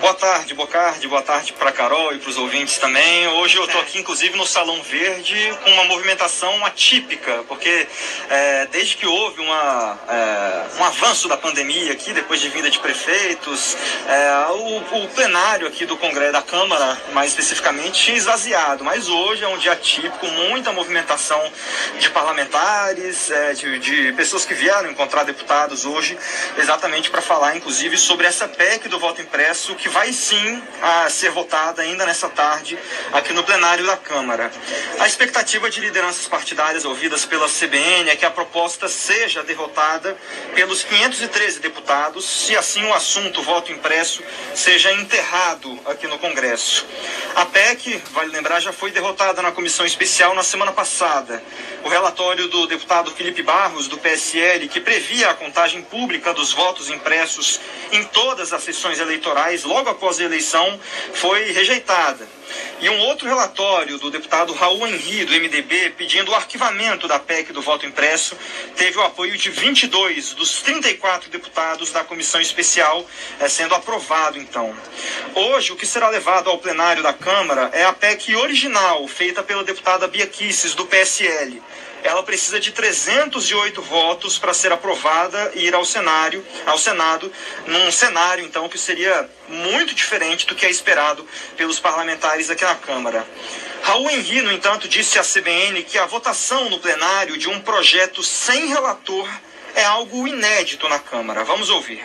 Boa tarde, Bocardi, boa tarde para Carol e para os ouvintes também. Hoje eu estou aqui, inclusive, no Salão Verde com uma movimentação atípica, porque é, desde que houve uma, é, um avanço da pandemia aqui, depois de vinda de prefeitos, é, o, o, plenário aqui do Congresso, da Câmara, mais especificamente, esvaziado. Mas hoje é um dia típico, muita movimentação de parlamentares, é, de, de pessoas que vieram encontrar deputados hoje, exatamente para falar, inclusive, sobre essa PEC do voto impresso que vai sim a ser votada ainda nessa tarde aqui no plenário da Câmara. A expectativa de lideranças partidárias ouvidas pela CBN é que a proposta seja derrotada pelos 513 deputados, se assim o assunto voto impresso seja enterrado aqui no Congresso. A PEC, vale lembrar, já foi derrotada na comissão especial na semana passada. O relatório do deputado Felipe Barros, do PSL, que previa a contagem pública dos votos impressos em todas as sessões eleitorais logo após a eleição, foi rejeitada. E um outro relatório do deputado Raul Henri, do MDB, pedindo o arquivamento da PEC do voto impresso, teve o apoio de 22 dos 34 deputados da comissão especial, eh, sendo aprovado então. Hoje, o que será levado ao plenário da Câmara é a PEC original, feita pela deputada Bia Kisses, do PSL ela precisa de 308 votos para ser aprovada e ir ao cenário, ao Senado, num cenário então que seria muito diferente do que é esperado pelos parlamentares aqui na Câmara. Raul Henri, no entanto, disse à CBN que a votação no plenário de um projeto sem relator é algo inédito na Câmara. Vamos ouvir.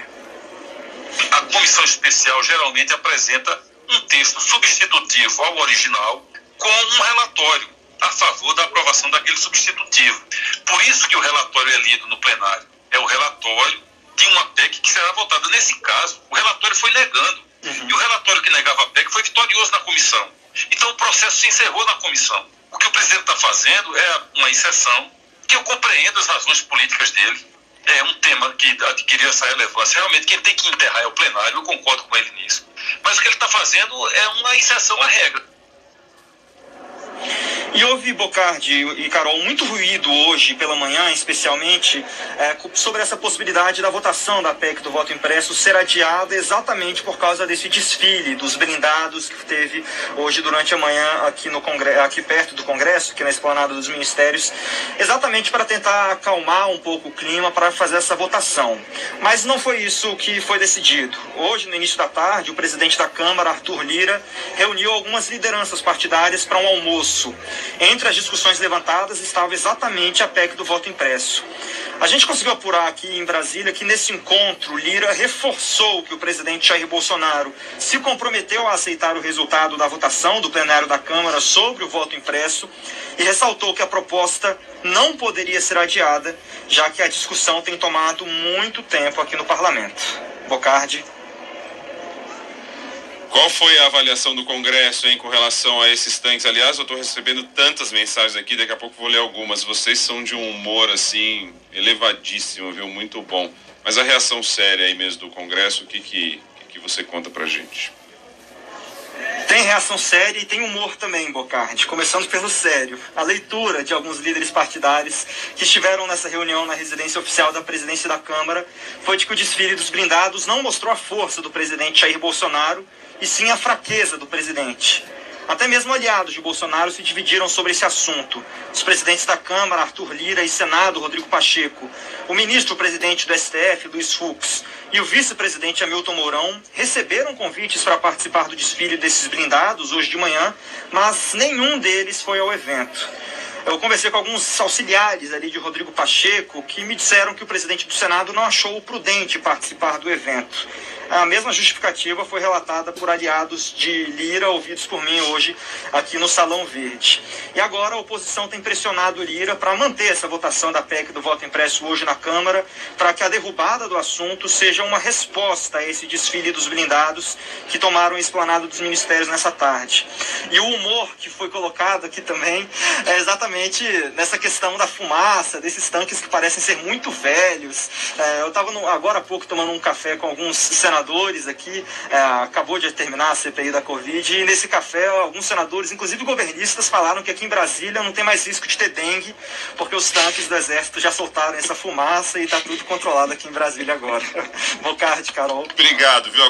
A comissão especial geralmente apresenta um texto substitutivo ao original com um relatório a favor da aprovação daquele substitutivo. Por isso que o relatório é lido no plenário. É o relatório de uma PEC que será votada. Nesse caso, o relatório foi negando. Uhum. E o relatório que negava a PEC foi vitorioso na comissão. Então o processo se encerrou na comissão. O que o presidente está fazendo é uma exceção, que eu compreendo as razões políticas dele. É um tema que adquiriu essa relevância. Realmente, quem tem que enterrar é o plenário, eu concordo com ele nisso. Mas o que ele está fazendo é uma exceção à regra. E houve, Bocardi e Carol, muito ruído hoje pela manhã, especialmente, é, sobre essa possibilidade da votação da PEC do voto impresso ser adiada exatamente por causa desse desfile dos blindados que teve hoje durante a manhã aqui, no Congresso, aqui perto do Congresso, aqui na esplanada dos ministérios, exatamente para tentar acalmar um pouco o clima para fazer essa votação. Mas não foi isso que foi decidido. Hoje, no início da tarde, o presidente da Câmara, Arthur Lira, reuniu algumas lideranças partidárias para um almoço. Entre as discussões levantadas estava exatamente a PEC do voto impresso. A gente conseguiu apurar aqui em Brasília que nesse encontro Lira reforçou que o presidente Jair Bolsonaro se comprometeu a aceitar o resultado da votação do plenário da Câmara sobre o voto impresso e ressaltou que a proposta não poderia ser adiada, já que a discussão tem tomado muito tempo aqui no parlamento. Bocardi. Qual foi a avaliação do Congresso hein, com relação a esses tanques? Aliás, eu estou recebendo tantas mensagens aqui, daqui a pouco vou ler algumas. Vocês são de um humor assim elevadíssimo, viu? Muito bom. Mas a reação séria aí mesmo do Congresso, o que, que, que você conta pra gente? Tem reação séria e tem humor também, Bocardi. Começando pelo sério. A leitura de alguns líderes partidários que estiveram nessa reunião na residência oficial da presidência da Câmara foi de que o desfile dos blindados não mostrou a força do presidente Jair Bolsonaro e sim a fraqueza do presidente. Até mesmo aliados de Bolsonaro se dividiram sobre esse assunto. Os presidentes da Câmara, Arthur Lira, e Senado, Rodrigo Pacheco, o ministro-presidente do STF, Luiz Fux, e o vice-presidente Hamilton Mourão receberam convites para participar do desfile desses blindados hoje de manhã, mas nenhum deles foi ao evento. Eu conversei com alguns auxiliares ali de Rodrigo Pacheco que me disseram que o presidente do Senado não achou prudente participar do evento. A mesma justificativa foi relatada por aliados de Lira, ouvidos por mim hoje aqui no Salão Verde. E agora a oposição tem pressionado Lira para manter essa votação da PEC do voto impresso hoje na Câmara, para que a derrubada do assunto seja uma resposta a esse desfile dos blindados que tomaram o esplanado dos ministérios nessa tarde. E o humor que foi colocado aqui também é exatamente nessa questão da fumaça, desses tanques que parecem ser muito velhos. É, eu estava agora há pouco tomando um café com alguns senadores senadores aqui, é, acabou de terminar a CPI da Covid, e nesse café alguns senadores, inclusive governistas, falaram que aqui em Brasília não tem mais risco de ter dengue, porque os tanques do Exército já soltaram essa fumaça e está tudo controlado aqui em Brasília agora. Bocardi, Carol. Obrigado, viu?